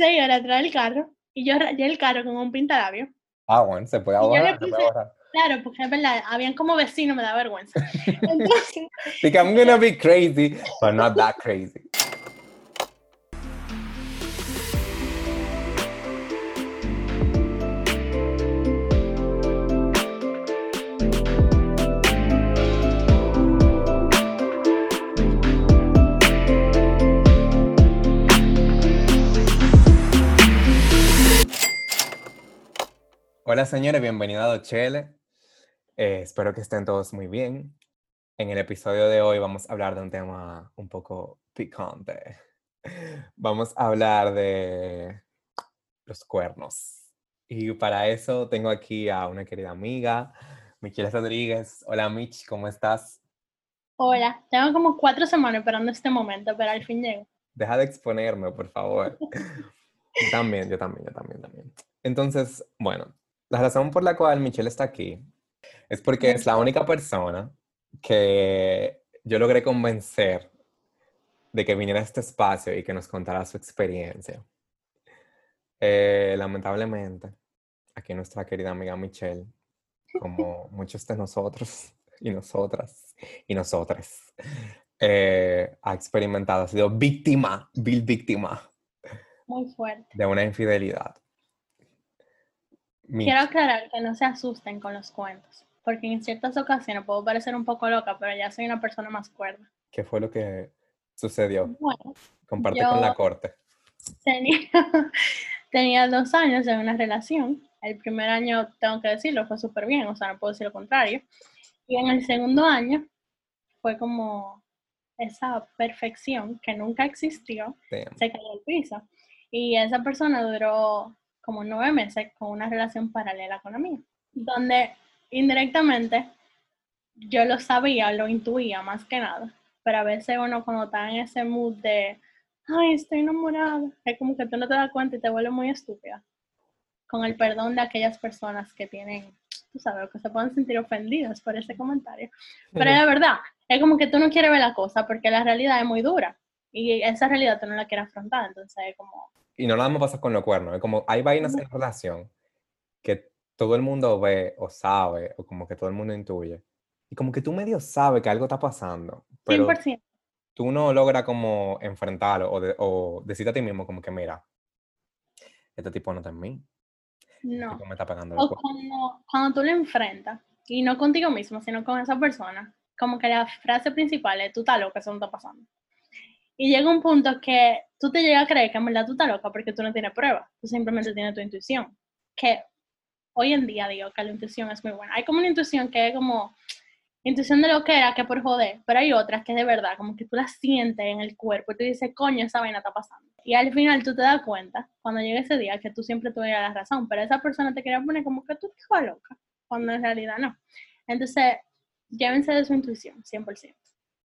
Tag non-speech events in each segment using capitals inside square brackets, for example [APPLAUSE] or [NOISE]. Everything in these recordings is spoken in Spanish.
seis horas atrás del carro y yo rayé el carro con un pintalabio. Ah, bueno, se puede ahorrar, se puede ahorrar. Claro, porque es verdad, habían como vecinos, me da vergüenza. [LAUGHS] Entonces, Like, I'm gonna be crazy, but not that crazy. Hola señores, bienvenidos a Dochele. Eh, espero que estén todos muy bien. En el episodio de hoy vamos a hablar de un tema un poco picante. [LAUGHS] Vamos a hablar de los cuernos. Y para eso tengo aquí a una querida amiga, Michelle Rodríguez. Hola Mich, ¿cómo estás? hola, tengo como cuatro semanas esperando este momento, pero al fin llego. Deja de exponerme, por favor. [LAUGHS] Yo también, yo también, yo también, también. Entonces, bueno, la razón por la cual Michelle está aquí es porque es la única persona que yo logré convencer de que viniera a este espacio y que nos contara su experiencia. Eh, lamentablemente, aquí nuestra querida amiga Michelle, como [LAUGHS] muchos de nosotros y nosotras y nosotras, eh, ha experimentado, ha sido víctima, vil víctima Muy fuerte. de una infidelidad. Mi- Quiero aclarar que no se asusten con los cuentos, porque en ciertas ocasiones puedo parecer un poco loca, pero ya soy una persona más cuerda. ¿Qué fue lo que sucedió? Bueno, Comparte con la corte. tenía, [LAUGHS] tenía dos años en una relación. El primer año, tengo que decirlo, fue súper bien, o sea, no puedo decir lo contrario. Y en el segundo año fue como esa perfección que nunca existió, Damn. se cayó al piso. Y esa persona duró como nueve meses con una relación paralela con la mía, donde indirectamente yo lo sabía, lo intuía más que nada, pero a veces uno cuando está en ese mood de, ay, estoy enamorada, es como que tú no te das cuenta y te vuelves muy estúpida, con el perdón de aquellas personas que tienen, tú sabes, que se pueden sentir ofendidas por ese comentario. Pero es verdad, es como que tú no quieres ver la cosa porque la realidad es muy dura y esa realidad tú no la quieres afrontar, entonces es como, Y no nada más pasa con los cuernos. Es como hay vainas en la relación que todo el mundo ve o sabe, o como que todo el mundo intuye. Y como que tú medio sabes que algo está pasando, pero 100%. tú no logras como enfrentarlo o, de- o decirte a ti mismo como que mira, este tipo no está en mí, este No. tipo me está los O cuando tú lo enfrentas, y no contigo mismo, sino con esa persona, como que la frase principal es, tú estás loca, eso no está pasando. Y llega un punto que tú te llegas a creer que en verdad tú estás loca porque tú no tienes pruebas, tú simplemente tienes tu intuición. Que hoy en día digo que la intuición es muy buena. Hay como una intuición que es como intuición de lo que era, que por joder, pero hay otras que es de verdad, como que tú la sientes en el cuerpo y tú dices, coño, esa vaina está pasando. Y al final tú te das cuenta, cuando llega ese día, que tú siempre tuvieras la razón, pero esa persona te quería poner como que tú estás loca, cuando en realidad no. Entonces, llévense de su intuición, 100%.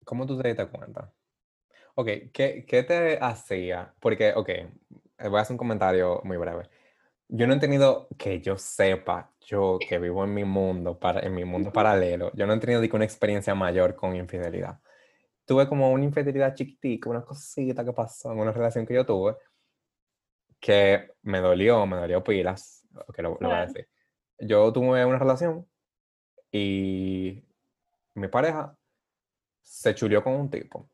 ¿Cómo tú te diste cuenta? Ok, ¿qué, qué te hacía? Porque, ok, eh, voy a hacer un comentario muy breve. Yo no he tenido, que yo sepa, yo que vivo en mi mundo, para, en mi mundo paralelo, yo no he tenido una experiencia mayor con infidelidad. Tuve como una infidelidad chiquitica, una cosita que pasó en una relación que yo tuve, que me dolió, me dolió pilas, que lo, lo voy a decir. Yo tuve una relación y mi pareja se chulió con un tipo.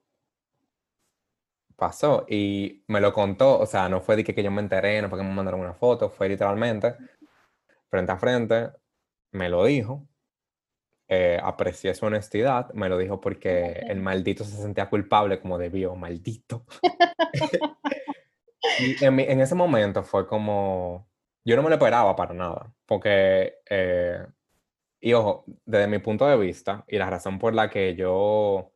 Pasó y me lo contó, o sea, no fue de que, que yo me enteré, no fue que me mandaron una foto, fue literalmente frente a frente, me lo dijo, eh, aprecié su honestidad, me lo dijo porque el maldito se sentía culpable como debió, maldito. [LAUGHS] [LAUGHS] Y en, mi- en ese momento fue como, yo no me lo esperaba para nada, porque, eh, y ojo, desde mi punto de vista, y la razón por la que yo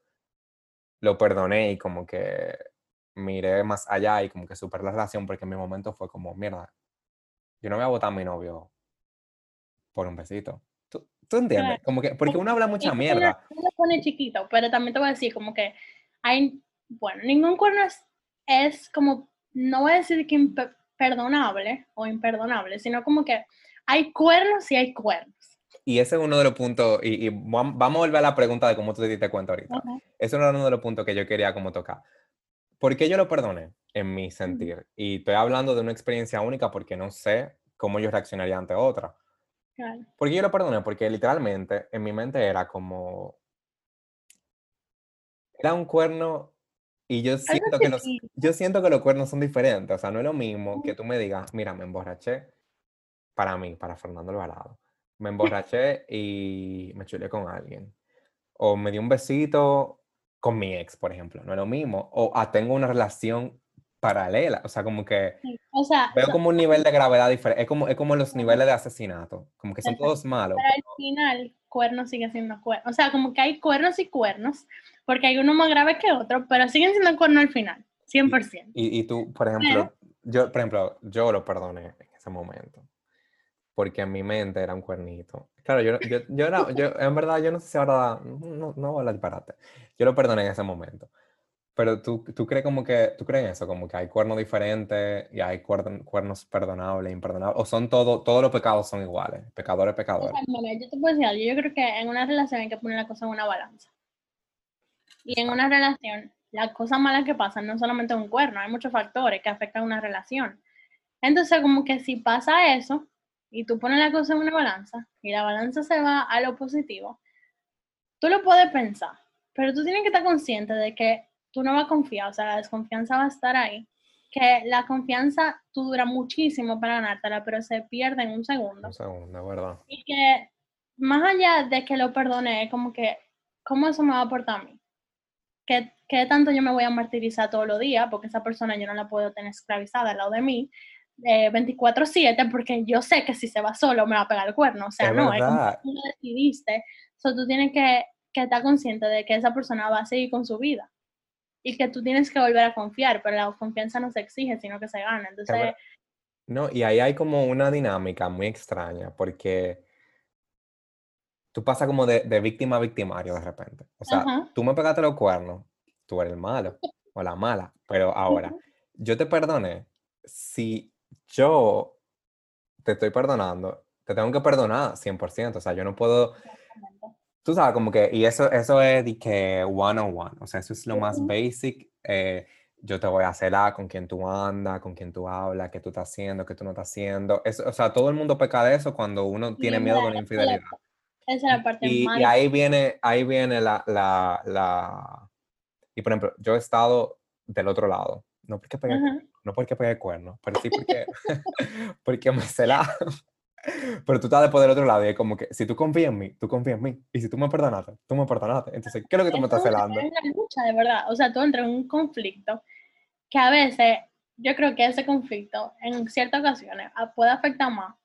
lo perdoné y como que miré más allá y como que superé la relación, porque en mi momento fue como, mierda, yo no voy a votar a mi novio por un besito. ¿Tú, tú entiendes? Como que, porque uno habla mucha mierda. Lo pones chiquito, pero también te voy a decir como que hay, bueno, ningún cuerno es, es como, no voy a decir que imperdonable o imperdonable, sino como que hay cuernos y hay cuernos. Y ese es uno de los puntos, y, y vam- vamos a volver a la pregunta de cómo tú te diste cuenta ahorita. Ajá. Ese era uno de los puntos que yo quería como tocar. ¿Por qué yo lo perdoné? en mi sentir. Y estoy hablando de una experiencia única porque no sé cómo yo reaccionaría ante otra. Claro. Porque yo lo perdoné, porque literalmente en mi mente era como... Era un cuerno y yo siento que, los, yo siento que los cuernos son diferentes. O sea, no es lo mismo que tú me digas, mira, me emborraché, para mí, para Fernando Alvarado. Me [LAUGHS] emborraché y me chulé con alguien. O me di un besito con mi ex, por ejemplo. No es lo mismo. O ah, tengo una relación paralela. O sea, como que Sí. O sea, veo como un nivel de gravedad diferente. Es como, es como los niveles de asesinato. Como que son Exacto. todos malos. pero al final, cuernos sigue siendo cuernos. O sea, como que hay cuernos y cuernos, porque hay uno más grave que otro, pero siguen siendo cuernos al final, 100%. Y, y tú, por ejemplo, yo, por ejemplo, yo lo perdoné en ese momento. Porque en mi mente era un cuernito. Claro, yo, yo, yo, era- yo [LAUGHS] en verdad, yo no sé si ahora, no, no voy a hablar disparate. Yo lo perdoné en ese momento. Pero tú, tú crees como que, tú crees en eso, como que hay cuernos diferentes y hay cuernos, cuernos perdonables, imperdonables, o son todo, todos los pecados son iguales, pecadores, O pecadores. sea, mira, yo te puedo decir algo, yo creo que en una relación hay que poner la cosa en una balanza. Y en una relación, las cosas malas que pasan no solamente un cuerno, hay muchos factores que afectan una relación. Entonces, como que si pasa eso y tú pones la cosa en una balanza y la balanza se va a lo positivo, tú lo puedes pensar, pero tú tienes que estar consciente de que tú no vas a confiar, o sea, la desconfianza va a estar ahí, que la confianza tú dura muchísimo para ganártela, pero se pierde en un segundo. Un segundo, verdad. Y que más allá de que lo perdone, es como que, ¿cómo eso me va a aportar a mí? ¿Qué, qué tanto yo me voy a martirizar todos los días? Porque esa persona yo no la puedo tener esclavizada al lado de mí eh, 24/7 porque yo sé que si se va solo me va a pegar el cuerno. O sea, Es no, es como verdad. tú lo decidiste. So, tú tienes que, que estar consciente de que esa persona va a seguir con su vida. Y que tú tienes que volver a confiar, pero la confianza no se exige, sino que se gana. Entonces, verdad. No, y ahí hay como una dinámica muy extraña, porque tú pasas como de, de víctima a victimario de repente. O sea, Ajá. tú me pegaste los cuernos, tú eres el malo [LAUGHS] o la mala, pero ahora, Ujú. yo te perdoné. Si yo te estoy perdonando, te tengo que perdonar 100%. O sea, yo no puedo, tú sabes, como que, y eso, eso es de que one on one. O sea, eso es lo más basic. eh, yo te voy a celar con quién tú andas, con quién tú hablas, qué tú estás haciendo, qué tú no estás haendo. Eso, o sea, todo el mundo peca de eso cuando uno tiene en miedo de una infidelidad. esa es la parte Y, más y ahí viene, ahí viene la, la, la... Y por ejemplo, yo he estado del otro lado. No porque pegué, Ajá. No porque pegué cuerno, pero sí porque, [LAUGHS] porque me celaron. [LAUGHS] Pero tú estás después del otro lado y es como que si tú confías en mí, tú confías en mí. Y si tú me perdonaste, tú me perdonaste. Entonces, ¿qué es lo que tú me estás celando? es una lucha, de verdad. O sea, tú entras en un conflicto que a veces, yo creo que ese conflicto, en ciertas ocasiones, puede afectar más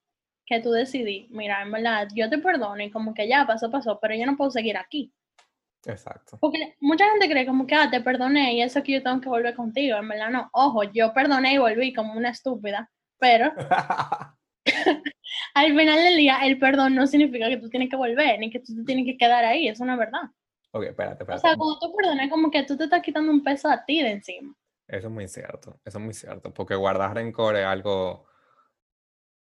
que tú decidí, mira, en verdad, yo te perdono y como que ya pasó, pasó, pero yo no puedo seguir aquí. Exacto. Porque mucha gente cree como que, ah, te perdoné y eso que yo tengo que volver contigo. En verdad, no. Ojo, yo perdoné y volví como una estúpida, pero [LAUGHS] al final del día, el perdón no significa que tú tienes que volver, ni que tú te tienes que quedar ahí, eso no es verdad. ok, espérate, O espérate. sea, cuando tú perdonas, como que tú te estás quitando un peso a ti de encima. Eso es muy cierto. Eso es muy cierto. Porque guardar rencor es algo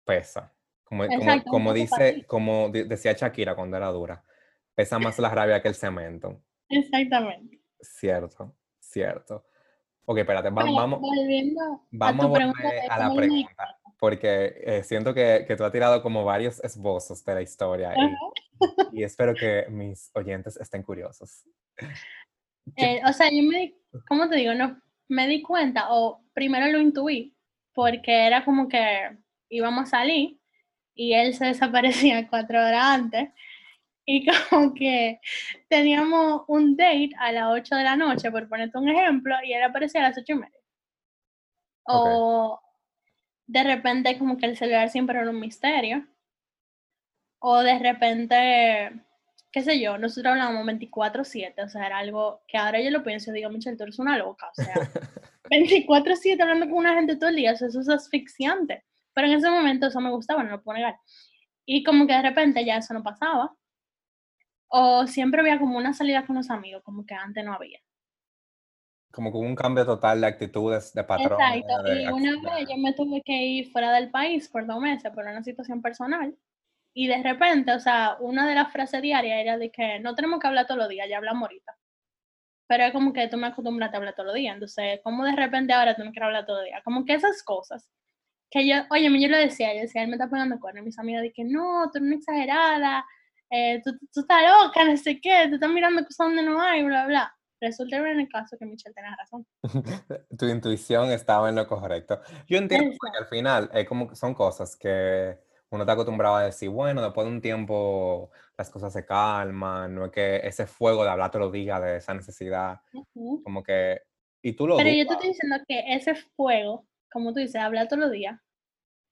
pesa. Como, como, Exacto, como para dice, como decía Shakira cuando era dura, pesa más la rabia que el cemento. Exactamente. Cierto, cierto. Ok, espérate, va- Pero vamos, vamos a pregunta volver a la pregunta, porque eh, siento que, que tú has tirado como varios esbozos de la historia y, y espero que mis oyentes estén curiosos. [LAUGHS] ¿Qué- Eh, o sea, yo me ¿cómo te digo? No, me di cuenta, o primero lo intuí, porque era como que íbamos a salir y él se desaparecía [LAUGHS] cuatro horas antes y [LAUGHS] como que teníamos un date a las 8 de la noche, por ponerte un ejemplo, y él aparecía a las ocho y media. O de repente como que el celular siempre era un misterio. O de repente, qué sé yo, nosotros hablábamos 24/7, o sea, era algo que ahora yo lo pienso y digo, Michelle, tú eres una loca, o sea, [LAUGHS] 24/7 hablando con una gente todo el día, o sea, eso es asfixiante. Pero en ese momento eso me gustaba, no lo puedo negar. Y como que de repente ya eso no pasaba. O siempre había como una salida con los amigos, como que antes no había. Como con un cambio total de actitudes, de patrones, Exacto. de Y una vez yo me tuve que ir fuera del país por dos meses por una situación personal. Y de repente, o sea, una de las frases diarias era de que no tenemos que hablar todos los días, ya hablamos ahorita. pero es como que tú me acostumbras a hablar todos los días, entonces, como de repente ahora tú no quieres hablar todo el día? Como que esas cosas, que yo, oye, yo le decía, yo decía, él me está pegando cuernos, mis amigas de que no, tú eres una exagerada, eh, tú, tú, estás loca, no sé qué, tú estás mirando cosas donde no hay, bla, bla. Resulta en el caso que Michelle tenía razón. [LAUGHS] tu intuición estaba en lo correcto. Yo entiendo que al final es como son cosas que uno está acostumbrado a decir, bueno, después de un tiempo las cosas se calman, no es que ese fuego de hablar todos los días de esa necesidad, como que, y tú lo Pero yo te estoy diciendo que ese fuego, como tú dices, hablar todos los días,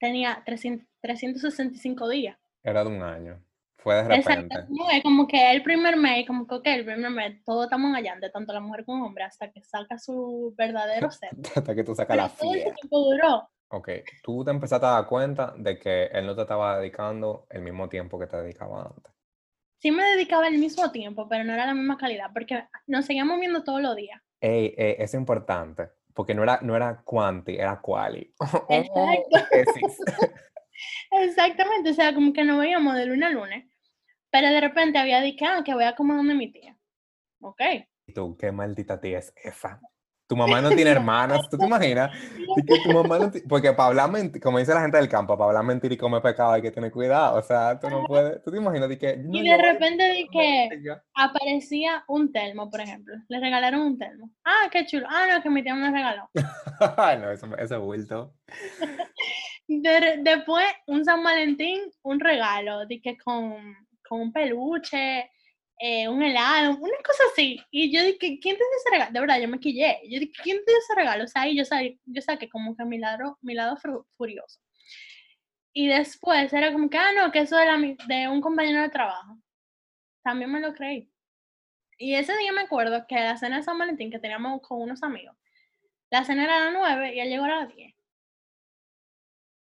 tenía 365 días. Era de un año. Fue de repente. Exacto. es como que el primer mes, como que ok, el primer mes, todos estamos allá, tanto la mujer como el hombre, hasta que saca su verdadero [LAUGHS] ser. hasta que tú sacas la todo ese tiempo duró. Ok, tú te empezaste a dar cuenta de que él no te estaba dedicando el mismo tiempo que te dedicaba antes. Sí me dedicaba el mismo tiempo, pero no era la misma calidad, porque nos seguíamos viendo todos los días. Ey, ey, es importante, porque no era, no era quanti, era quali. [LAUGHS] Exacto. [LAUGHS] Exactamente, o sea, como que no veíamos de lunes a lunes, pero de repente había dicho, ah, que voy a comer donde mi tía. Ok. ¿Y tú qué maldita tía es esa? Tu mamá no tiene hermanas, ¿tú te imaginas? Que tu mamá no Porque para hablar mentir, como dice la gente del campo, para hablar mentir y comer pecado hay que tener cuidado, o sea, tú no puedes, tú te imaginas que... y de repente que aparecía un termo, por ejemplo, le regalaron un termo. Ah, qué chulo. Ah, no, que mi tía me regaló. [LAUGHS] no, eso, eso es vuelto. [LAUGHS] después, un San Valentín, un regalo, di que con, con un peluche, eh, un helado, una cosa así. Y yo dije, ¿quién te dio ese regalo? De verdad, yo me quillé. Yo dije, ¿quién te dio ese regalo? O sea, y yo, yo saqué como que mi lado, mi lado furioso. Y después era como que, ah, no, que eso era de un compañero de trabajo. También me lo creí. Y ese día me acuerdo que la cena de San Valentín que teníamos con unos amigos, la cena era a las 9 y él llegó a las 10.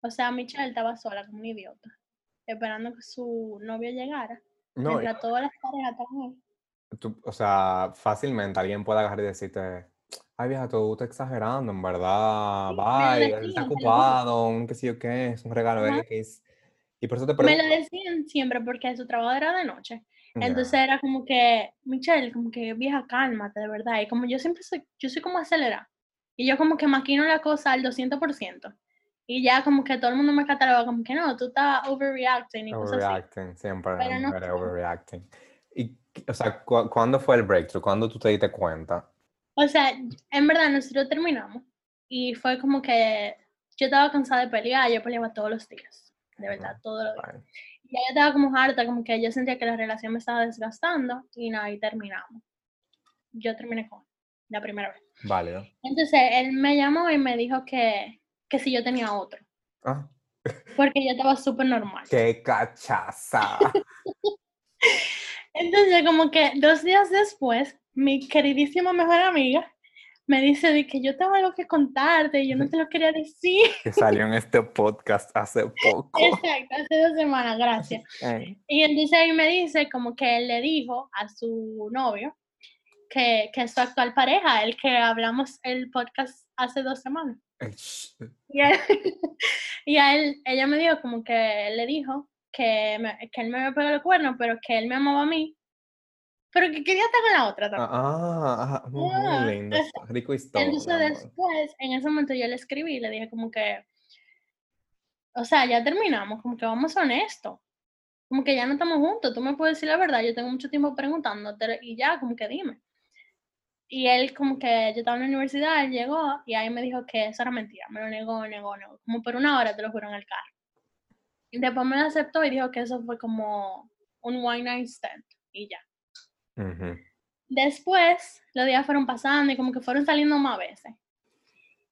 O sea, Michelle estaba sola como un idiota, esperando que su novio llegara. No, mientras todas las parejas también. o sea, fácilmente alguien puede agarrar y decirte, ay vieja, tú estás exagerando, en verdad, bye, él está ocupado, un qué sé yo qué, es un regalo X. Y por eso te Me lo decían siempre porque su trabajo era de noche. Entonces era como que, Michelle, como que vieja, cálmate, de verdad. Y como yo siempre soy, yo soy como acelerada. Y yo como que maquino la cosa al 200%. Y ya como que todo el mundo me cataloga como que no, tú estás overreacting y overreacting, cosas siempre, Pero no overreacting. Y, o sea, ¿cuándo fue el breakthrough? ¿Cuándo tú te diste cuenta? O sea, en verdad nosotros terminamos y fue como que yo estaba cansada de pelear, yo peleaba todos los días, de verdad, todos los días. Y ya yo estaba como harta, como que yo sentía que la relación me estaba desgastando y nada, y terminamos. Yo terminé con la primera vez. Válido. Entonces él me llamó y me dijo que, que si yo tenía otro. Ah. [LAUGHS] Porque yo estaba súper normal. ¡Qué cachaza! [LAUGHS] Entonces, como que dos días después, mi queridísima mejor amiga me dice de que yo tengo algo que contarte y yo no te lo quería decir. Que salió en este podcast hace poco. Exacto, hace dos semanas, gracias. Y entonces ahí me dice como que él le dijo a su novio que, que es su actual pareja, el que hablamos el podcast hace dos semanas. [LAUGHS] Y, a él, ella me dijo como que él le dijo que, que él me había pegado el cuerno, pero que él me amaba a mí, pero que quería estar con la otra también. Ah, ah muy, ah, lindo, rico historia. Entonces después, en ese momento yo le escribí y le dije como que, o sea, ya terminamos, como que vamos honesto, como que ya no estamos juntos, tú me puedes decir la verdad, yo tengo mucho tiempo preguntándote y ya, como que dime. Y él como que yo estaba en la universidad, él llegó y ahí me dijo que eso era mentira, me lo negó, negó, negó, como por una hora te lo juro en el carro. Y después me lo aceptó y dijo que eso fue como un one night stand y ya. Después los días fueron pasando y como que fueron saliendo más veces.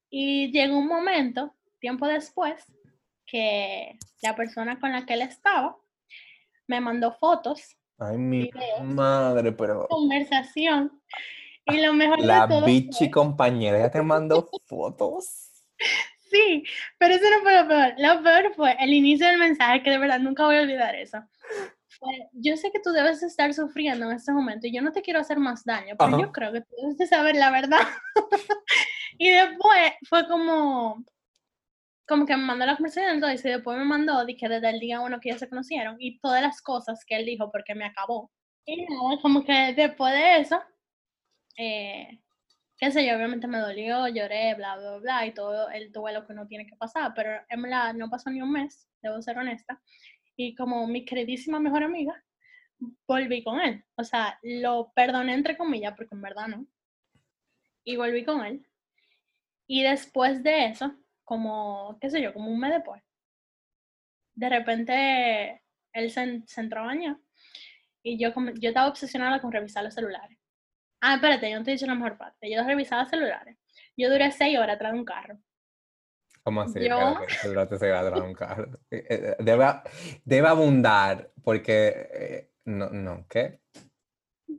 Y llegó un momento, tiempo después, que la persona con la que él estaba me mandó fotos. Ay, mi madre, pero... Conversación y lo mejor la de todo bichi compañera ya te [LAUGHS] mandó fotos. Sí, pero eso no fue lo peor. Lo peor fue el inicio del mensaje, que de verdad nunca voy a olvidar eso. yo sé que tú debes estar sufriendo en este momento y yo no te quiero hacer más daño, pero yo creo que tú debes de saber la verdad. [LAUGHS] y después fue como, como que me mandó la conversación entonces y después me mandó que desde el día uno que ya se conocieron y todas las cosas que él dijo porque me acabó. Y nada, como que después de eso, eh, qué sé yo, obviamente me dolió, lloré, bla, bla, bla, y todo el duelo que uno tiene que pasar, pero en verdad no pasó ni un mes, debo ser honesta, y como mi queridísima mejor amiga, volví con él, o sea, lo perdoné entre comillas, porque en verdad no, y volví con él, y después de eso, como, qué sé yo, como un mes después, de repente él se, se entró a bañar, y yo, yo estaba obsesionada con revisar los celulares. Ah, espérate, yo no te he dicho la mejor parte. Yo revisaba celulares. Yo duré seis horas atrás de un carro. ¿Cómo así? Yo... Duraste seis horas atrás de un carro. Eh, eh, debe, debe abundar porque... Eh, no, no, ¿qué?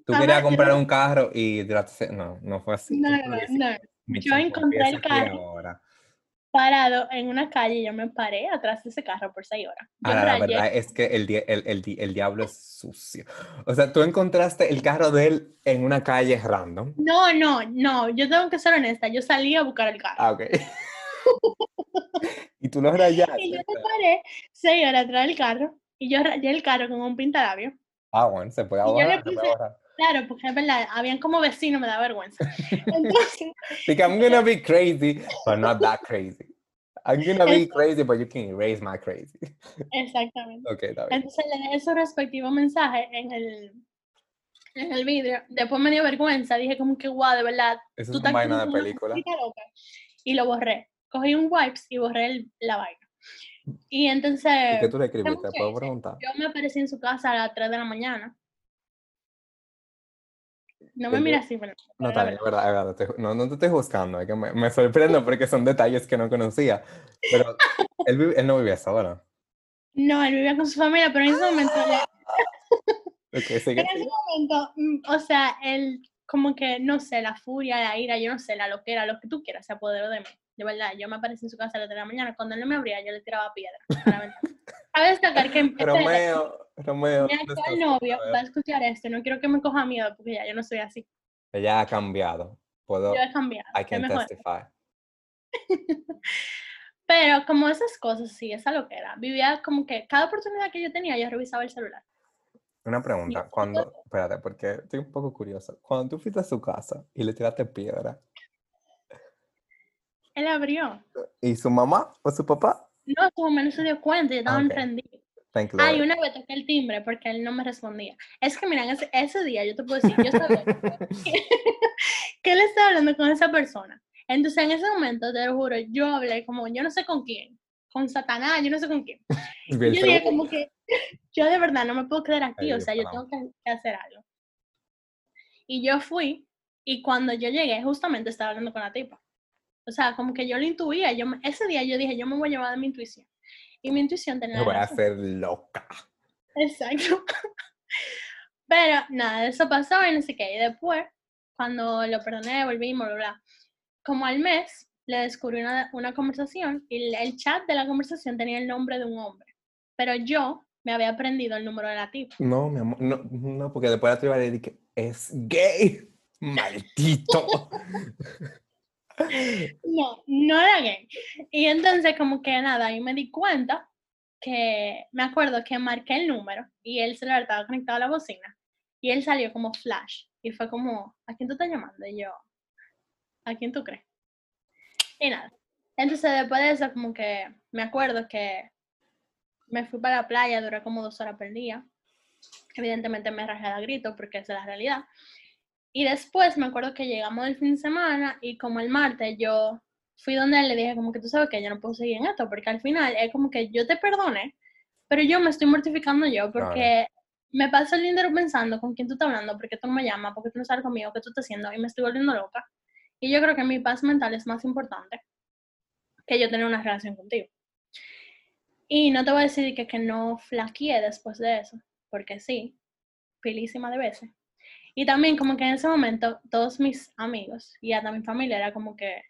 Tú querías comprar un carro y duraste... No, no fue así. No, no, no. Yo encontré el carro parado en una calle, yo me paré atrás de ese carro por seis horas. Ahora, la verdad es que el, el, el, el, diablo es sucio. O sea, tú encontraste el carro de él en una calle random. No, no, no, yo tengo que ser honesta, yo salí a buscar el carro. Ah, ok. [LAUGHS] y tú lo rayaste. Y yo me paré seis horas atrás del carro y yo rayé el carro con un pintalabio. Ah, bueno, se puede ahorrar. Claro, porque es verdad, habían como vecinos, me da vergüenza. Entonces, [LAUGHS] like, I'm gonna be [LAUGHS] crazy, but not that crazy. I'm gonna be crazy, but you can erase my crazy. Exactamente. Okay, está bien. Entonces le dejé su respectivo mensaje en el, en el vídeo. Después me dio vergüenza, dije como que guau, de verdad. Eso es una vaina de película. Y lo borré. Cogí un wipes y borré el, la vaina. Y entonces... ¿Y qué tú le escribiste? ¿Puedo preguntar? Yo me aparecí en su casa a las 3 de la mañana no me miras así, pero... No, también, es verdad, es verdad. no, no te estoy juzgando, es que me, me, sorprendo [LAUGHS] porque son detalles que no conocía. Pero él, él no vivía sola. No, él vivía con su familia, pero en ese momento... [LAUGHS] okay, en ese momento, mm, o sea, él como que, no sé, la furia, la ira, yo no sé, la loquera, lo que tú quieras, se apoderó de mí. De verdad, yo me aparecí en su casa a las 3 de la mañana, cuando él no me abría, yo le tiraba piedra. [LAUGHS] Cabe destacar que... Romeo, Romeo. Mi actual novio va a escuchar esto, no quiero que me coja miedo porque ya yo no soy así. Ella ha cambiado. Puedo, yo he cambiado. I can testify. [LAUGHS] Pero como esas cosas, sí, esa lo que era. Vivía como que cada oportunidad que yo tenía, yo revisaba el celular. Una pregunta, cuando, espérate, porque estoy un poco curiosa. Cuando tú fuiste a su casa y le tiraste piedra. Él abrió. ¿Y su mamá o su papá? No, su mamá no se dio cuenta, yo estaba okay. Ay, una vez toqué el timbre porque él no me respondía. Es que, miren, ese, ese día yo te puedo decir, yo sabía [LAUGHS] que él estaba hablando con esa persona. Entonces, en ese momento, te lo juro, yo hablé como, yo no sé con quién, con Satanás, yo no sé con quién. [LAUGHS] yo dije como que, [LAUGHS] yo de verdad no me puedo quedar aquí, o sea, yo tengo que, hacer algo. Y yo fui, y cuando yo llegué, justamente estaba hablando con la tipa. O sea, como que yo lo intuía, yo, ese día yo dije, yo me voy a llevar de mi intuición. Y mi intuición tenía. Me voy a hacer loca. Exacto. Pero nada, eso pasó y no sé qué. Y después, cuando lo perdoné, volvimos, bla, bla. Como al mes, le descubrí una, una conversación y el, chat de la conversación tenía el nombre de un hombre. Pero yo me había aprendido el número de la tipa. No, mi amor, no, no porque después la tipa le dije, es gay. Maldito. [LAUGHS] No, no era gay. Y entonces como que nada, ahí me di cuenta que, me acuerdo que marqué el número y él se le estaba conectado a la bocina y él salió como flash y fue como, ¿a quién tú estás llamando? Y yo, ¿a quién tú crees? Y nada. Entonces después de eso como que me acuerdo que me fui para la playa, duré como dos horas por día. Evidentemente me rajé a grito porque es la realidad. Y después me acuerdo que llegamos el fin de semana y como el martes yo fui donde él le dije como que tú sabes que yo no puedo seguir en esto, porque al final es como que yo te perdone, pero yo me estoy mortificando yo porque me paso el dinero pensando con quién tú estás hablando, porque tú no me llamas, porque tú no sabes conmigo, qué tú estás haciendo y me estoy volviendo loca. Y yo creo que mi paz mental es más importante que yo tener una relación contigo. Y no te voy a decir que, que no flaqueé después de eso, porque sí, pilísima de veces. Y también como que en ese momento todos mis amigos y hasta mi familia era como que,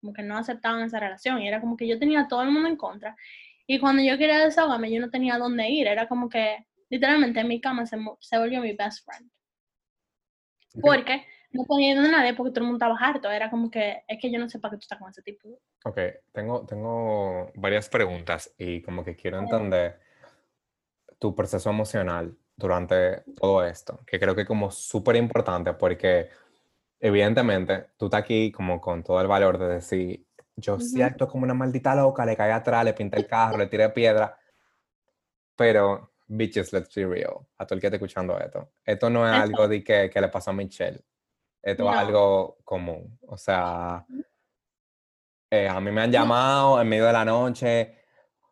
como que no aceptaban esa relación y era como que yo tenía todo el mundo en contra. Y cuando yo quería desahogarme yo no tenía dónde ir, era como que literalmente en mi cama se, se volvió mi best friend. Porque no podía ir a nadie porque todo el mundo estaba harto, era como que es que yo no sé para qué tú estás con ese tipo. Ok, tengo, tengo varias preguntas y como que quiero entender tu proceso emocional durante todo esto, que creo que como súper importante porque evidentemente, tú estás aquí como con todo el valor de decir, yo sí acto como una maldita loca, le caí atrás, le pinté el carro, le tiré piedra, pero, bitches, let's be real, a todo el que esté escuchando esto, esto no es algo de que, que, le pasó a Michelle, esto es algo común, o sea, eh, a mí me han llamado en medio de la noche,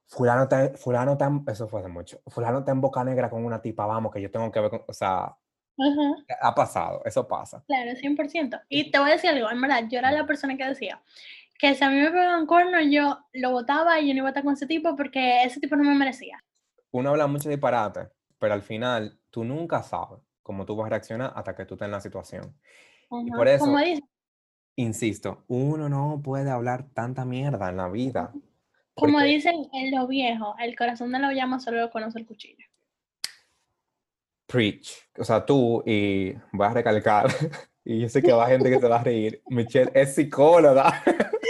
fulano está, fulano eso fue hace mucho, fulano en boca negra con una tipa, vamos, que yo tengo que ver con, o sea, ha pasado, eso pasa. Claro, 100%. Y te voy a decir algo, en verdad, yo era la persona que decía que si a mí me pegaban cuerno, yo lo votaba y yo no iba a estar con ese tipo porque ese tipo no me merecía. Uno habla mucho disparate, pero al final tú nunca sabes cómo tú vas a reaccionar hasta que tú estés en la situación. Y por eso, insisto, uno no puede hablar tanta mierda en la vida. Como dicen en los viejos, el corazón de la llama solo lo conoce el cuchillo. Preach. O sea, tú, y voy a recalcar, [LAUGHS] y yo sé que va gente que se va a reír, Michelle es psicóloga. [LAUGHS]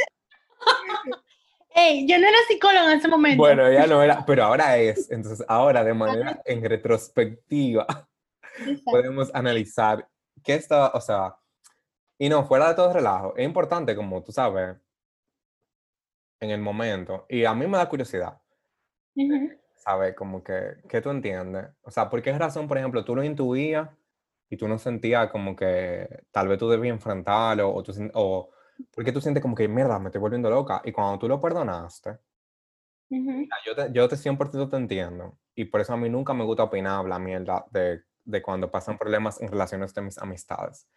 Ey, yo no era psicóloga en ese momento. Bueno, ya no era, pero ahora es. [LAUGHS] Entonces, ahora de manera en retrospectiva, podemos analizar qué está, o sea, y no, fuera de todo relajo, es importante, como tú sabes, en el momento. Y a mí me da curiosidad. ¿Sabes? Como que, ¿qué tú entiendes? O sea, ¿por qué razón, por ejemplo, tú lo intuías y tú no sentías como que tal vez tú debías enfrentarlo o, tú, o porque tú sientes como que, mierda, me estoy volviendo loca. Y cuando tú lo perdonaste, yo, te, yo te 100% te entiendo. Y por eso a mí nunca me gusta opinar la mierda de, de cuando pasan problemas en relaciones de mis amistades.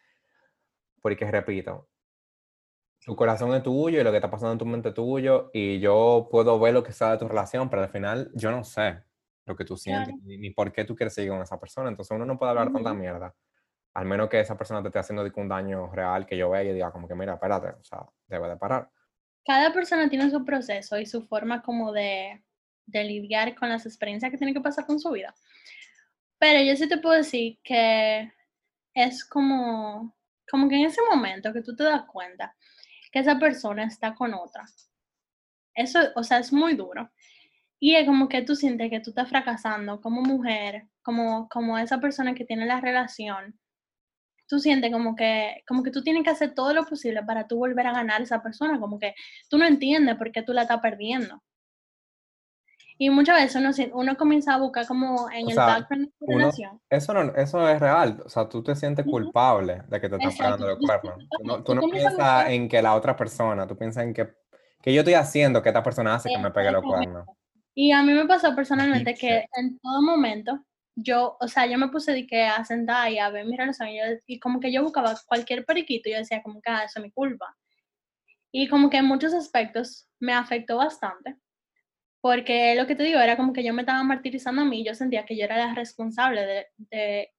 Porque, repito, tu corazón es tuyo y lo que está pasando en tu mente es tuyo y yo puedo ver lo que está de tu relación, pero al final yo no sé lo que tú sientes ni, por qué tú quieres seguir con esa persona. Entonces uno no puede hablar tanta mierda, al menos que esa persona te esté haciendo un daño real que yo vea y diga como que mira, espérate, o sea, debe de parar. Cada persona tiene su proceso y su forma como de, de lidiar con las experiencias que tiene que pasar con su vida. Pero yo sí te puedo decir que es como, como que en ese momento que tú te das cuenta que esa persona está con otra. Eso, o sea, es muy duro. Y es como que tú sientes que tú estás fracasando como mujer, como, como esa persona que tiene la relación. Tú sientes como que, como que tú tienes que hacer todo lo posible para tú volver a ganar a esa persona, como que tú no entiendes por qué tú la estás perdiendo. Y muchas veces uno, uno comienza a buscar como en el background de la relación. Eso, no, eso es real. O sea, tú te sientes culpable de que te están pagando el cuerno. [LAUGHS] Tú no, piensas en que la otra persona, tú piensas en que, que yo estoy haciendo que esta persona hace que me pegue los cuernos. Y a mí me pasó personalmente que en todo momento yo, o sea, yo me puse de que a sentar y a ver mi relación y, y, como que yo buscaba cualquier periquito y yo decía como que ah, eso es mi culpa. Y como que en muchos aspectos me afectó bastante porque lo que te digo era como que yo me estaba martirizando a mí, yo sentía que yo era la responsable de,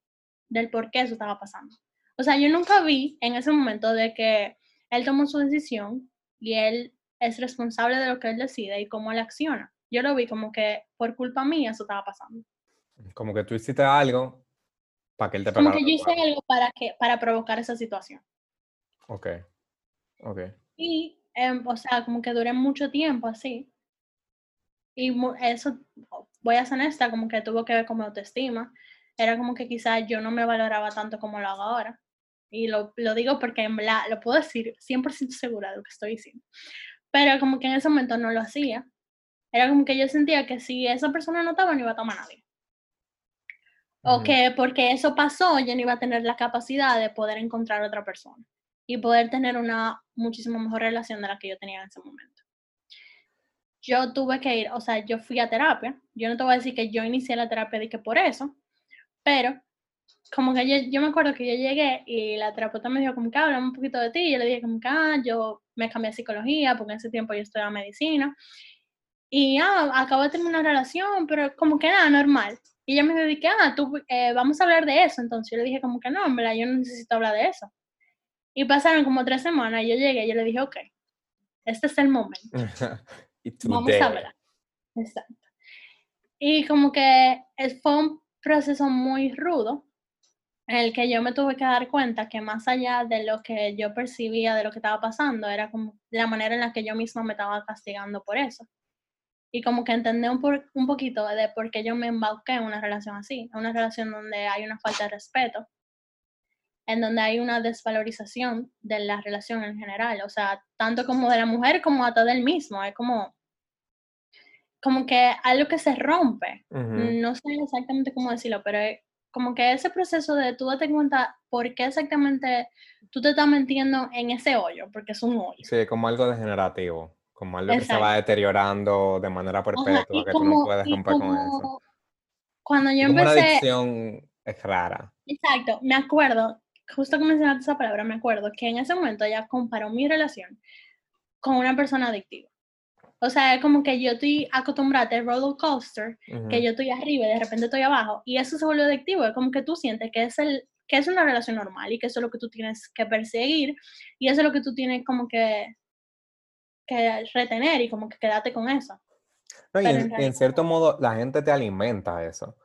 del por qué eso estaba pasando. O sea, yo nunca vi en ese momento de que él tomó su decisión y él es responsable de lo que él decide y cómo él acciona. Yo lo vi como que por culpa mía eso estaba pasando. Como que tú hiciste algo para que él te Como que yo hice algo para, que, para provocar esa situación. Ok, ok. Y, em, o sea, como que duré mucho tiempo así. Y eso, voy a ser honesta, como que tuvo que ver con mi autoestima. Era como que quizás yo no me valoraba tanto como lo hago ahora. Y lo, lo digo porque en lo puedo decir 100% segura de lo que estoy diciendo. Pero como que en ese momento no lo hacía. Era como que yo sentía que si esa persona no estaba, no iba a tomar a nadie. O que porque eso pasó, yo no iba a tener la capacidad de poder encontrar otra persona y poder tener una muchísimo mejor relación de la que yo tenía en ese momento yo tuve que ir, o sea, yo fui a terapia. Yo no te voy a decir que yo inicié la terapia de que por eso, pero como que yo, yo me acuerdo que yo llegué y la terapeuta me dijo como que háblame un poquito de ti y yo le dije como que ah, yo me cambié a psicología porque en ese tiempo yo estudiaba medicina y ah, acabo de tener una relación, pero como que nada, normal. Y ella me dediqué, ah, tú, eh, vamos a hablar de eso. Entonces yo le dije como que no, hombre, yo no necesito hablar de eso. Y pasaron como tres semanas y yo llegué y yo le dije, ok, este es el momento. [LAUGHS] Vamos a hablar. Exacto. Y como que fue un proceso muy rudo en el que yo me tuve que dar cuenta que más allá de lo que yo percibía de lo que estaba pasando, era como la manera en la que yo misma me estaba castigando por eso. Y como que entendí un, un poquito de por qué yo me embauqué en una relación así, en una relación donde hay una falta de respeto, en donde hay una desvalorización de la relación en general, o sea, tanto como de la mujer como hasta del mismo, es como, como que algo que se rompe, no sé exactamente cómo decirlo, pero es como que ese proceso de tú date cuenta por qué exactamente tú te estás metiendo en ese hoyo, porque es un hoyo. Sí, como algo degenerativo, como algo que se va deteriorando de manera perpetua, que tú no puedes romper con eso. Cuando yo como empecé... Una adicción es rara. Exacto, me acuerdo, justo que mencionaste esa palabra, me acuerdo que en ese momento ella comparó mi relación con una persona adictiva. O sea, es como que yo estoy acostumbrada al roller coaster, que yo estoy arriba y de repente estoy abajo, y eso se vuelve adictivo. Es como que tú sientes que es, el, que es una relación normal y que eso es lo que tú tienes que perseguir, y eso es lo que tú tienes como que, que retener y como que quedarte con eso. No, y, en, cierto modo la gente te alimenta eso.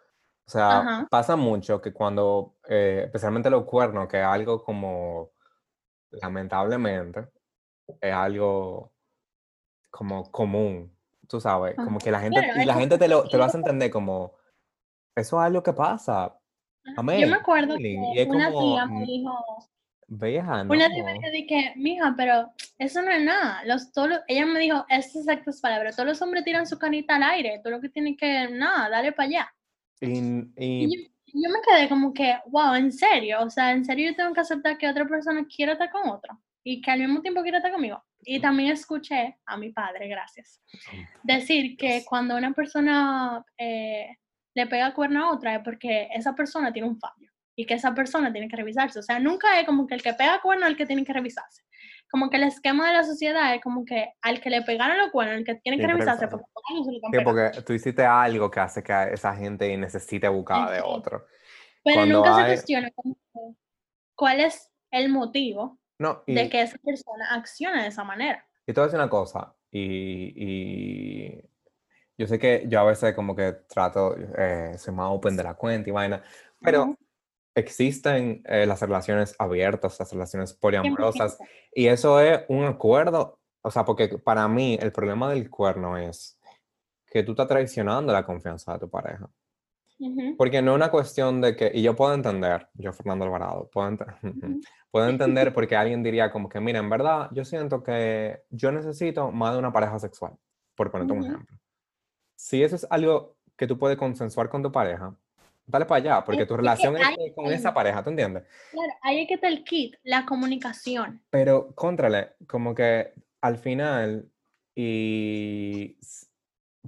O sea, pasa mucho que cuando, eh, especialmente los cuernos, que es algo como, lamentablemente, es algo como común, tú sabes, como que la gente, y la gente te lo, te lo hace entender como, eso es algo que pasa. Amén. Yo me acuerdo que una tía me dijo, Vieja, Una tía me dije, mija, pero eso no es nada. Los, todos ella me dijo esas exactas palabras, todos los hombres tiran su canita al aire, todo lo que tiene que, nada, dale para allá. Y, yo, me quedé como que, wow, en serio, o sea, en serio yo tengo que aceptar que otra persona quiera estar con otro y que al mismo tiempo quiera estar conmigo. Y también escuché a mi padre, gracias, decir que cuando una persona eh, le pega cuerno a otra es porque esa persona tiene un fallo y que esa persona tiene que revisarse. O sea, nunca es como que el que pega cuerno es el que tiene que revisarse. Como que el esquema de la sociedad es como que al que le pegaron los cuernos, el que tiene que revisarse, porque, porque tú hiciste algo que hace que esa gente necesite buscar de otro. Pero nunca se cuestiona cuál es el motivo de que esa persona accione de esa manera. Y te voy a decir una cosa, y, yo sé que yo a veces como que trato, eh, soy más open de la cuenta y vaina, pero existen eh, las relaciones abiertas, las relaciones poliamorosas, y eso es un acuerdo, o sea, porque para mí el problema del cuerno es que tú estás traicionando la confianza de tu pareja. Porque no es una cuestión de que, y yo puedo entender, yo Fernando Alvarado, puedo, [LAUGHS] puedo entender porque alguien diría como que, mira, en verdad, yo siento que yo necesito más de una pareja sexual, por ponerte un ejemplo. Si eso es algo que tú puedes consensuar con tu pareja, dale para allá, porque tu relación es con esa pareja, ¿tú entiendes? Claro, ahí es que está el kit, la comunicación. Pero, contrale, como que al final, y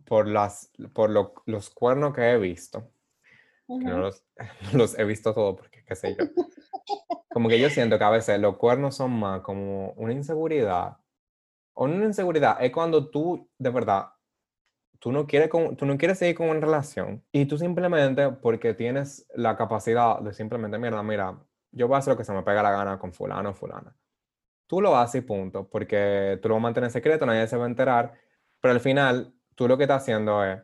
por, las, por los cuernos que he visto, no los, [LAUGHS] los, he visto todos porque qué sé yo, [LAUGHS] como que yo siento que a veces los cuernos son más como una inseguridad, o una inseguridad, es cuando tú de verdad tú no quieres, tú no quieres seguir con una relación y tú simplemente porque tienes la capacidad de simplemente, mira, mira, yo voy a hacer lo que se me pega la gana con fulano o fulana. Tú lo haces y punto, porque tú lo vas a mantener secreto, nadie se va a enterar, pero al final tú lo que estás haciendo es,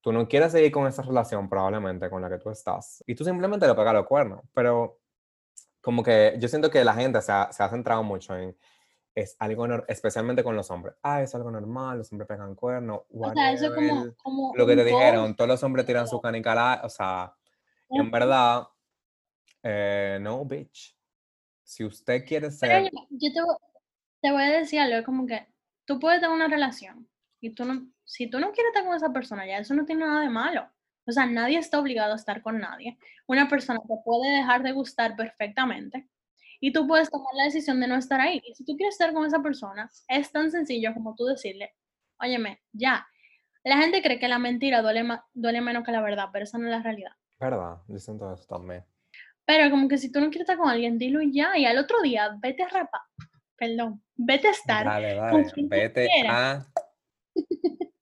tú no quieres seguir con esa relación probablemente con la que tú estás y tú simplemente le pegas los cuernos, pero como que yo siento que la gente se ha, se ha centrado mucho en es algo, especialmente con los hombres. Ah, es algo normal, los hombres pegan cuernos. O sea, eso como, como lo que te dijeron, todos los hombres tiran su canica, o sea, en verdad, eh, no, bitch. Si usted quiere ser... yo, te, te, voy a decir algo, como que tú puedes tener una relación y tú no, si tú no quieres estar con esa persona, ya eso no tiene nada de malo. O sea, nadie está obligado a estar con nadie. Una persona te puede dejar de gustar perfectamente y tú puedes tomar la decisión de no estar ahí. Y si tú quieres estar con esa persona, es tan sencillo como tú decirle, óyeme, ya. La gente cree que la mentira duele, duele menos que la verdad, pero esa no es la realidad. Verdad, dicen todo eso también. Pero como que si tú no quieres estar con alguien, dilo ya. Y al otro día, vete a rapar. Perdón, vete a estar. Dale, dale, vete a... [LAUGHS]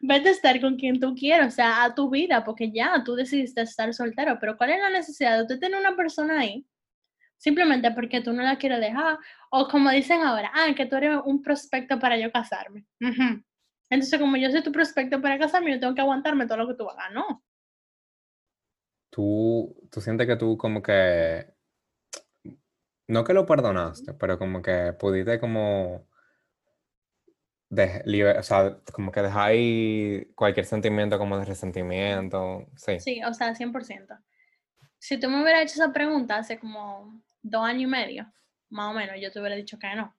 vete a estar con quien tú quieras, o sea, a tu vida, porque ya tú decidiste estar soltero. Pero ¿cuál es la necesidad de usted tener una persona ahí simplemente porque tú no la quieres dejar, o como dicen ahora, ah, que tú eres un prospecto para yo casarme. Entonces, como yo soy tu prospecto para casarme, yo tengo que aguantarme todo lo que tú hagas, ¿no? Tú, tú sientes que tú como que, no que lo perdonaste, pero como que pudiste como, de, o sea, como que dejar ahí cualquier sentimiento como de resentimiento, sí. Sí, o sea, 100%. Si tú me hubieras hecho esa pregunta hace como dos años y medio, más o menos, yo te hubiera dicho que no.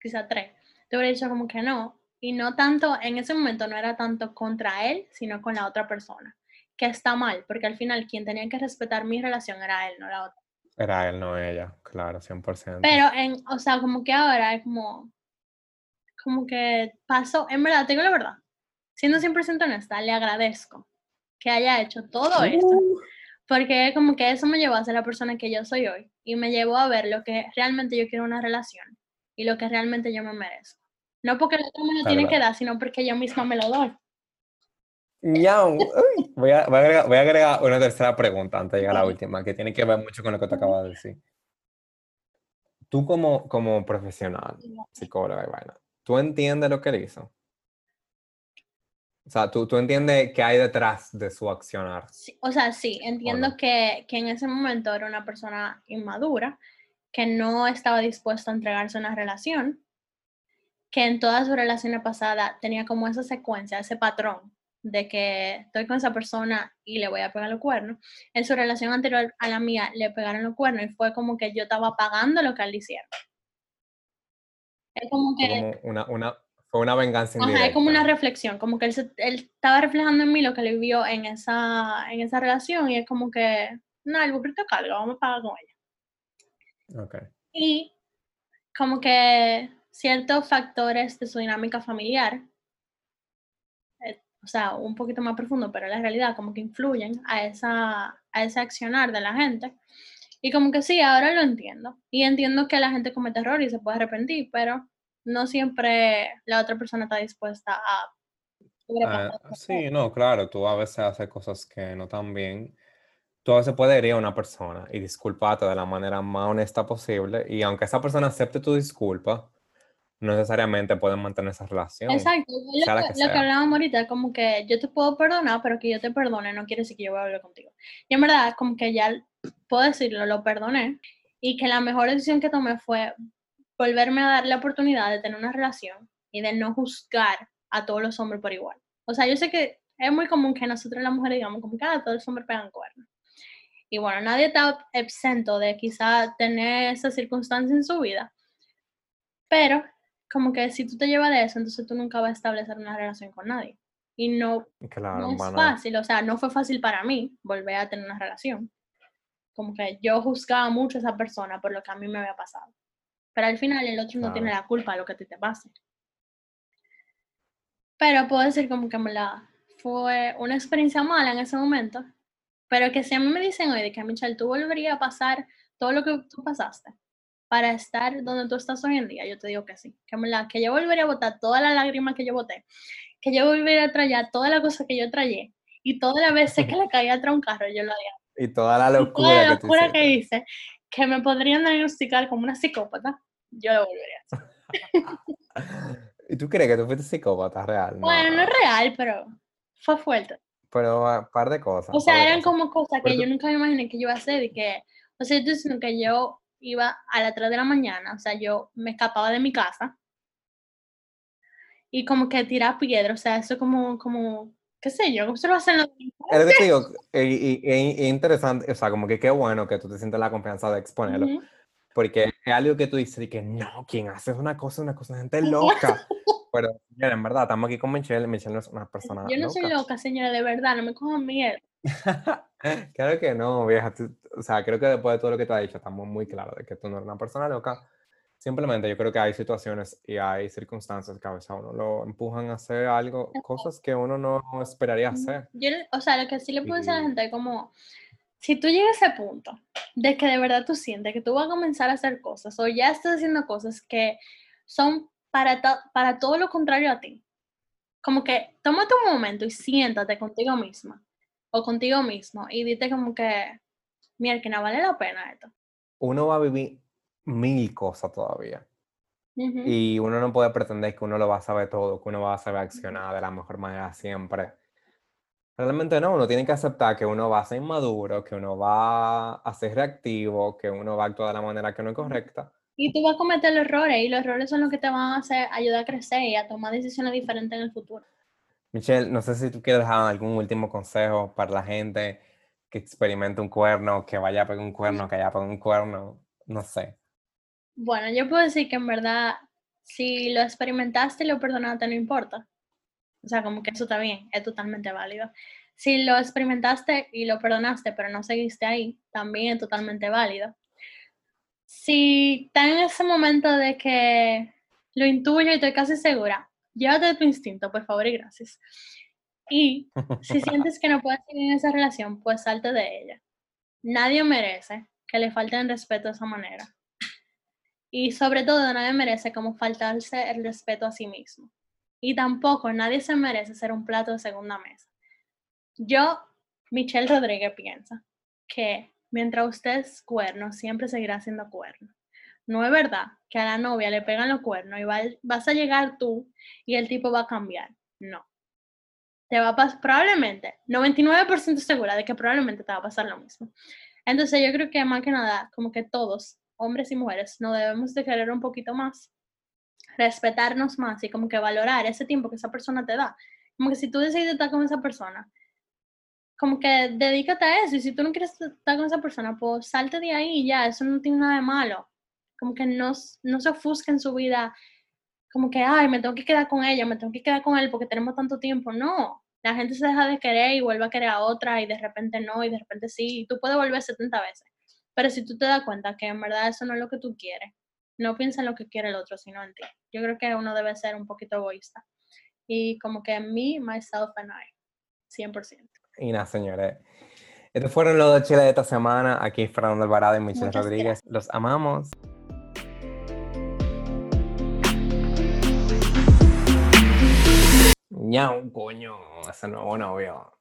Quizá tres. Te hubiera dicho como que no. Y no tanto, en ese momento no era tanto contra él, sino con la otra persona. Que está mal, porque al final quien tenía que respetar mi relación era él, no la otra. Era él, no ella, claro, 100%. Pero, en, o sea, como que ahora es como, como que pasó, en verdad, tengo la verdad, siendo 100% honesta, le agradezco que haya hecho todo esto, Uh, porque como que eso me llevó a ser la persona que yo soy hoy y me llevó a ver lo que realmente yo quiero en una relación y lo que realmente yo me merezco. No porque el otro me lo tiene que dar, sino porque yo misma me lo doy. voy, a, voy a agregar, voy a agregar una tercera pregunta antes de llegar a la última, que tiene que ver mucho con lo que te acabas de decir. Tú como, como profesional, psicóloga y vaina, ¿tú entiendes lo que él hizo? O sea, ¿tú, tú entiendes qué hay detrás de su accionar? Sí, o sea, sí, entiendo no? que, que en ese momento era una persona inmadura, que no estaba dispuesta a entregarse a una relación, que en todas sus relaciones pasadas tenía como esa secuencia, ese patrón de que estoy con esa persona y le voy a pegar los cuernos. En su relación anterior a la mía le pegaron los cuernos y fue como que yo estaba pagando lo que él le hicieron. Es como que como una, una, fue una venganza Ajá, es indirecta. como una reflexión, como que él, se- él estaba reflejando en mí lo que le vio en esa, en esa relación y es como que, no, el burrito carga, vamos a pagar con ella. Ok. Y como que ciertos factores de su dinámica familiar, eh, o sea, un poquito más profundo, pero la realidad como que influyen a, esa, a ese accionar de la gente. Y como que sí, ahora lo entiendo. Y entiendo que la gente comete error y se puede arrepentir, pero no siempre la otra persona está dispuesta a Ah, sí, no, claro, tú a veces haces cosas que no están bien. Tú a veces puedes herir a una persona y disculparte de la manera más honesta posible. Y aunque esa persona acepte tu disculpa, no necesariamente pueden mantener esa relación, Exacto, sea lo que, que lo que hablábamos ahorita, como que yo te puedo perdonar, pero que yo te perdone no quiere decir que yo voy a hablar contigo. Y en verdad, como que ya puedo decirlo, lo perdoné, y que la mejor decisión que tomé fue volverme a dar la oportunidad de tener una relación y de no juzgar a todos los hombres por igual. O sea, yo sé que es muy común que nosotros las mujeres digamos como que "Ah, todos los hombres pegan cuernos. Y bueno, nadie está exento de quizá tener esa circunstancia en su vida, pero como que si tú te llevas de eso, entonces tú nunca vas a establecer una relación con nadie. Y no, Claro, no es van a- fácil, o sea, no fue fácil para mí volver a tener una relación. Como que yo juzgaba mucho a esa persona por lo que a mí me había pasado. Pero al final el otro no tiene la culpa de lo que a ti te pase. Pero puedo decir como que en verdad fue una experiencia mala en ese momento, pero que si a mí me dicen hoy de que Michelle, tú volverías a pasar todo lo que tú pasaste para estar donde tú estás hoy en día, yo te digo que sí, que en verdad, que yo volvería a botar todas las lágrimas que yo boté, que yo volvería a traer todas las cosas que yo traía y todas las veces que [LAUGHS] le caía atrás un carro, yo lo haría. Y toda la Y toda locura la que locura que hiciste. hice, que me podrían diagnosticar como una psicópata, yo lo volvería a hacer. [LAUGHS] ¿Y tú crees que tú fuiste psicópata real? Bueno, no es real, pero fue fuerte. Pero un par de cosas. O sea, eran cosas. como cosas Pero que yo tú- nunca me imaginé que yo iba a hacer y que, o sea, que yo iba a las 3 de la mañana, o sea, yo me escapaba de mi casa y como que tirar piedra, o sea, eso como, como, qué sé yo, se lo hacen los Es lo que te digo, y, y- y- y interesante, o sea, como que qué bueno que tú te sientes la confianza de exponerlo, Ujú. porque es algo que tú dices y que no, quien hace una cosa, una cosa, gente [LAUGHS] loca. Pero, en verdad, estamos aquí con Michelle, Michelle no es una persona Yo no soy loca. loca, señora, de verdad, no me cojan miedo. [LAUGHS] Claro que no, vieja. tú- o sea, creo que después de todo lo que te ha dicho, estamos muy claros de que tú no eres una persona loca. Simplemente yo creo que hay situaciones y hay circunstancias que a veces a uno lo empujan a hacer algo, cosas que uno no esperaría hacer. Yo, o sea, lo que sí le puedo decir a la gente es como, si tú llegas a ese punto de que de verdad tú sientes que tú vas a comenzar a hacer cosas o ya estás haciendo cosas que son para, para todo lo contrario a ti, como que tómate un momento y siéntate contigo misma o contigo mismo y dite como que, mira, que no vale la pena esto. Uno va a vivir mil cosas todavía. Ujú. Y uno no puede pretender que uno lo va a saber todo, que uno va a saber accionar de la mejor manera siempre. Realmente no, uno tiene que aceptar que uno va a ser inmaduro, que uno va a ser reactivo, que uno va a actuar de la manera que no es correcta. Y tú vas a cometer errores y los errores son los que te van a hacer ayudar a crecer y a tomar decisiones diferentes en el futuro. Michelle, no sé si tú quieres dejar algún último consejo para la gente que experimente un cuerno, que vaya a pegar un cuerno, que haya pegado un cuerno. no sé. Bueno, yo puedo decir que en verdad, si lo experimentaste y lo perdonaste, no importa. O sea, como que eso está bien, es totalmente válido. Si lo experimentaste y lo perdonaste, pero no seguiste ahí, también es totalmente válido. Si está en ese momento de que lo intuyo y estoy casi segura, llévate de tu instinto, por favor y gracias. Y si [LAUGHS] sientes que no puedes seguir en esa relación, pues salte de ella. Nadie merece que le falten respeto de esa manera. Y sobre todo, nadie merece como faltarse el respeto a sí mismo. Y tampoco nadie se merece ser un plato de segunda mesa. Yo, Michelle Rodríguez, piensa que mientras usted es cuerno, siempre seguirá siendo cuerno. No es verdad que a la novia le pegan los cuernos y vas a llegar tú y el tipo va a cambiar. No. Te va a pasar, probablemente, 99% segura de que probablemente te va a pasar lo mismo. Entonces yo creo que más que nada, como que todos, hombres y mujeres, nos debemos de querer un poquito más, respetarnos más y como que valorar ese tiempo que esa persona te da. Como que si tú decides estar con esa persona, como que dedícate a eso y si tú no quieres estar con esa persona, pues salte de ahí y ya, eso no tiene nada de malo. Como que no, no se ofusque en su vida, como que, ay, me tengo que quedar con ella, me tengo que quedar con él porque tenemos tanto tiempo. No, la gente se deja de querer y vuelve a querer a otra y de repente no y de repente sí, y tú puedes volver 70 veces. Pero si tú te das cuenta que en verdad eso no es lo que tú quieres, no piensa en lo que quiere el otro, sino en ti. Yo creo que uno debe ser un poquito egoísta. Y como que me, myself and I, 100%. Y nada, señores. Estos fueron los dos chiles de esta semana. Aquí Fernando Alvarado y Michelle Rodríguez. Los amamos. Ñau, coño, ese nuevo novio.